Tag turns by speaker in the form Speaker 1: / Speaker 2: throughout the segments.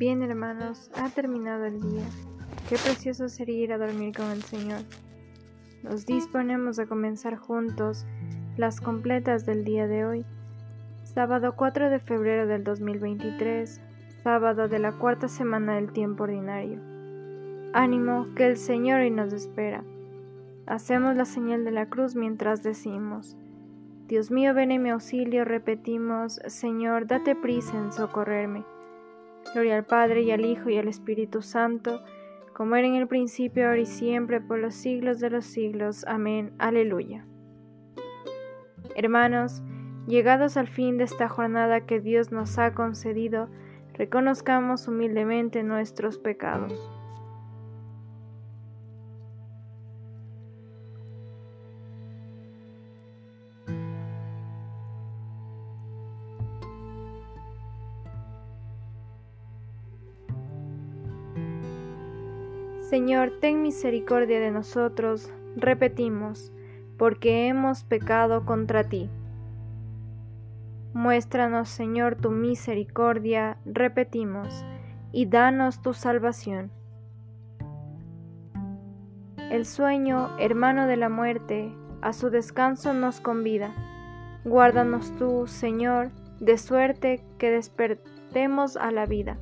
Speaker 1: Bien hermanos, ha terminado el día. Qué precioso sería ir a dormir con el Señor. Nos disponemos a comenzar juntos las completas del día de hoy, sábado 4 de febrero del 2023, sábado de la cuarta semana del tiempo ordinario. Ánimo, que el Señor hoy nos espera. Hacemos la señal de la cruz mientras decimos, Dios mío, ven en mi auxilio, repetimos, Señor, date prisa en socorrerme. Gloria al Padre y al Hijo y al Espíritu Santo, como era en el principio, ahora y siempre, por los siglos de los siglos. Amén. Aleluya. Hermanos, llegados al fin de esta jornada que Dios nos ha concedido, reconozcamos humildemente nuestros pecados. Señor, ten misericordia de nosotros, repetimos, porque hemos pecado contra ti. Muéstranos, Señor, tu misericordia, repetimos, y danos tu salvación. El sueño, hermano de la muerte, a su descanso nos convida. Guárdanos tú, Señor, de suerte que despertemos a la vida.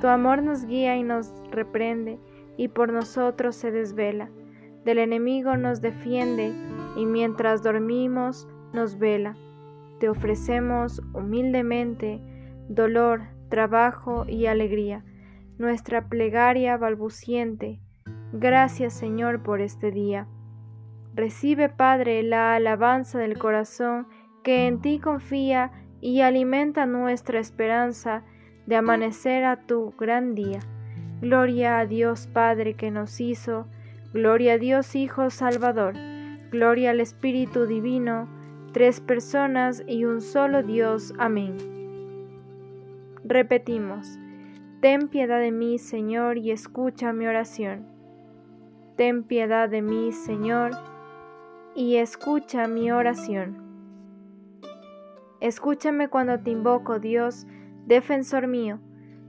Speaker 1: Tu amor nos guía y nos reprende y por nosotros se desvela. Del enemigo nos defiende y mientras dormimos nos vela. Te ofrecemos humildemente dolor, trabajo y alegría, nuestra plegaria balbuciente. Gracias Señor por este día. Recibe Padre la alabanza del corazón que en ti confía y alimenta nuestra esperanza de amanecer a tu gran día. Gloria a Dios Padre que nos hizo, gloria a Dios Hijo Salvador, gloria al Espíritu Divino, tres personas y un solo Dios. Amén. Repetimos, ten piedad de mí, Señor, y escucha mi oración. Ten piedad de mí, Señor, y escucha mi oración. Escúchame cuando te invoco, Dios, defensor mío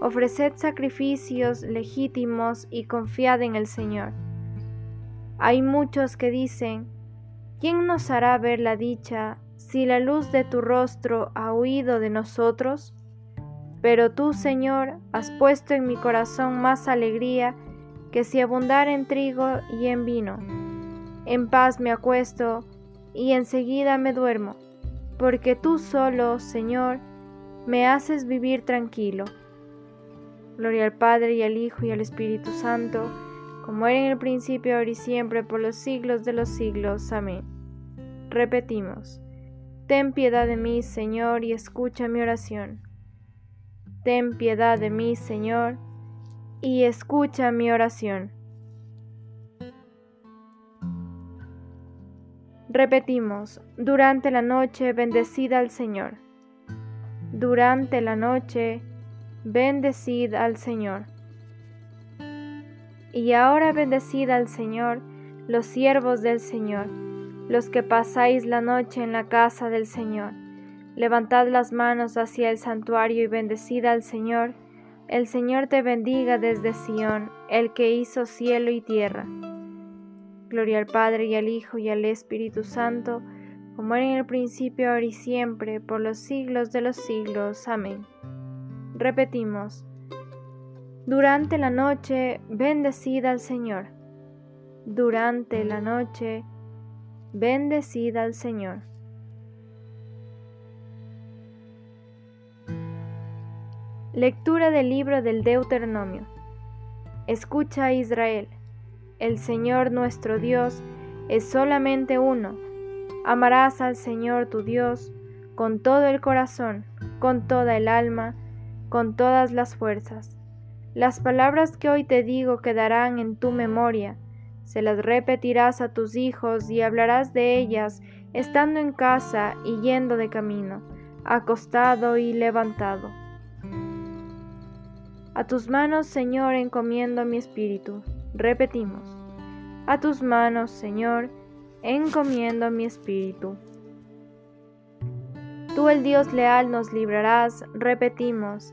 Speaker 1: ofreced sacrificios legítimos y confiad en el Señor. Hay muchos que dicen, ¿quién nos hará ver la dicha si la luz de tu rostro ha huido de nosotros? Pero tú, Señor, has puesto en mi corazón más alegría que si abundara en trigo y en vino. En paz me acuesto y enseguida me duermo, porque tú solo, Señor, me haces vivir tranquilo. Gloria al Padre y al Hijo y al Espíritu Santo, como era en el principio, ahora y siempre, por los siglos de los siglos. Amén. Repetimos, Ten piedad de mí, Señor, y escucha mi oración. Ten piedad de mí, Señor, y escucha mi oración. Repetimos, durante la noche bendecida al Señor. Durante la noche bendecid al Señor. Y ahora bendecid al Señor, los siervos del Señor, los que pasáis la noche en la casa del Señor. Levantad las manos hacia el santuario y bendecid al Señor. El Señor te bendiga desde Sión, el que hizo cielo y tierra. Gloria al Padre y al Hijo y al Espíritu Santo, como era en el principio, ahora y siempre, por los siglos de los siglos. Amén. Repetimos, durante la noche bendecida al Señor. Durante la noche bendecida al Señor. Lectura del libro del Deuteronomio. Escucha Israel, el Señor nuestro Dios es solamente uno. Amarás al Señor tu Dios con todo el corazón, con toda el alma, con todas las fuerzas. Las palabras que hoy te digo quedarán en tu memoria. Se las repetirás a tus hijos y hablarás de ellas estando en casa y yendo de camino, acostado y levantado. A tus manos, Señor, encomiendo mi espíritu. Repetimos. A tus manos, Señor, encomiendo mi espíritu. Tú, el Dios leal, nos librarás. Repetimos.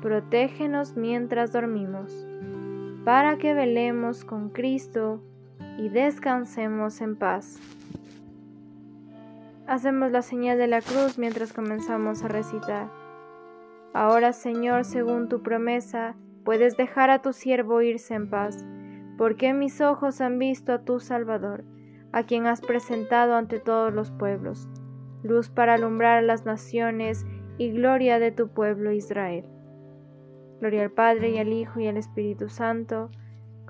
Speaker 1: protégenos mientras dormimos, para que velemos con Cristo y descansemos en paz. Hacemos la señal de la cruz mientras comenzamos a recitar. Ahora Señor, según tu promesa, puedes dejar a tu siervo irse en paz, porque mis ojos han visto a tu Salvador, a quien has presentado ante todos los pueblos, luz para alumbrar a las naciones y gloria de tu pueblo Israel. Gloria al Padre y al Hijo y al Espíritu Santo,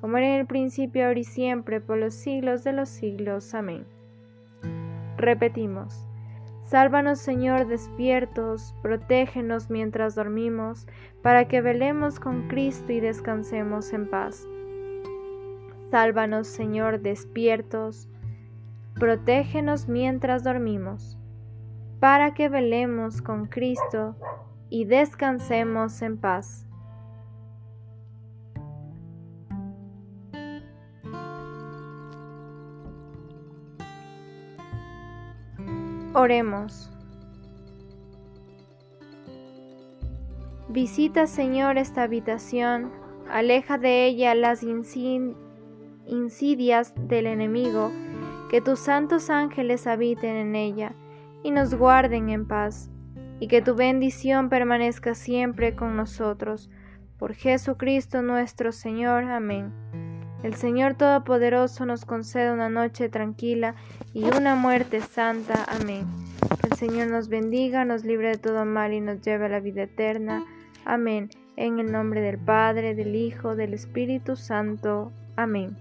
Speaker 1: como era en el principio, ahora y siempre, por los siglos de los siglos. Amén. Repetimos. Sálvanos, Señor, despiertos, protégenos mientras dormimos, para que velemos con Cristo y descansemos en paz. Sálvanos, Señor, despiertos, protégenos mientras dormimos, para que velemos con Cristo y descansemos en paz. Oremos. Visita, Señor, esta habitación, aleja de ella las insidias del enemigo, que tus santos ángeles habiten en ella y nos guarden en paz, y que tu bendición permanezca siempre con nosotros. Por Jesucristo nuestro Señor. Amén. El Señor Todopoderoso nos conceda una noche tranquila y una muerte santa. Amén. El Señor nos bendiga, nos libre de todo mal y nos lleve a la vida eterna. Amén. En el nombre del Padre, del Hijo, del Espíritu Santo. Amén.